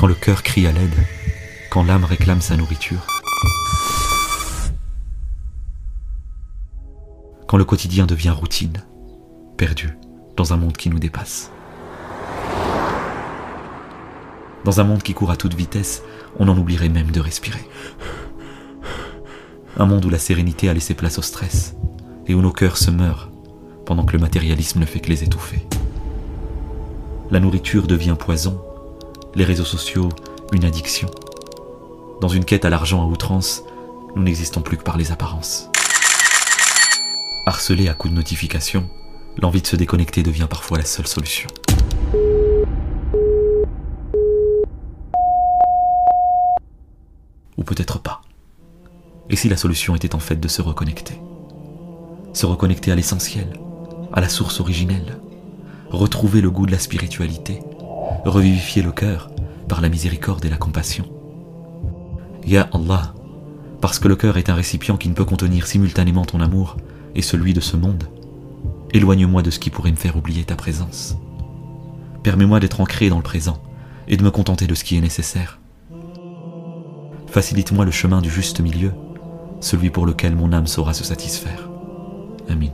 quand le cœur crie à l'aide, quand l'âme réclame sa nourriture, quand le quotidien devient routine, perdu dans un monde qui nous dépasse. Dans un monde qui court à toute vitesse, on en oublierait même de respirer. Un monde où la sérénité a laissé place au stress et où nos cœurs se meurent pendant que le matérialisme ne fait que les étouffer. La nourriture devient poison, les réseaux sociaux une addiction. Dans une quête à l'argent à outrance, nous n'existons plus que par les apparences. Harcelé à coups de notifications, l'envie de se déconnecter devient parfois la seule solution. Ou peut-être pas. Et si la solution était en fait de se reconnecter? Se reconnecter à l'essentiel, à la source originelle, retrouver le goût de la spiritualité, revivifier le cœur par la miséricorde et la compassion. Ya Allah, parce que le cœur est un récipient qui ne peut contenir simultanément ton amour et celui de ce monde, éloigne-moi de ce qui pourrait me faire oublier ta présence. Permets-moi d'être ancré dans le présent et de me contenter de ce qui est nécessaire. Facilite-moi le chemin du juste milieu celui pour lequel mon âme saura se satisfaire. Amin.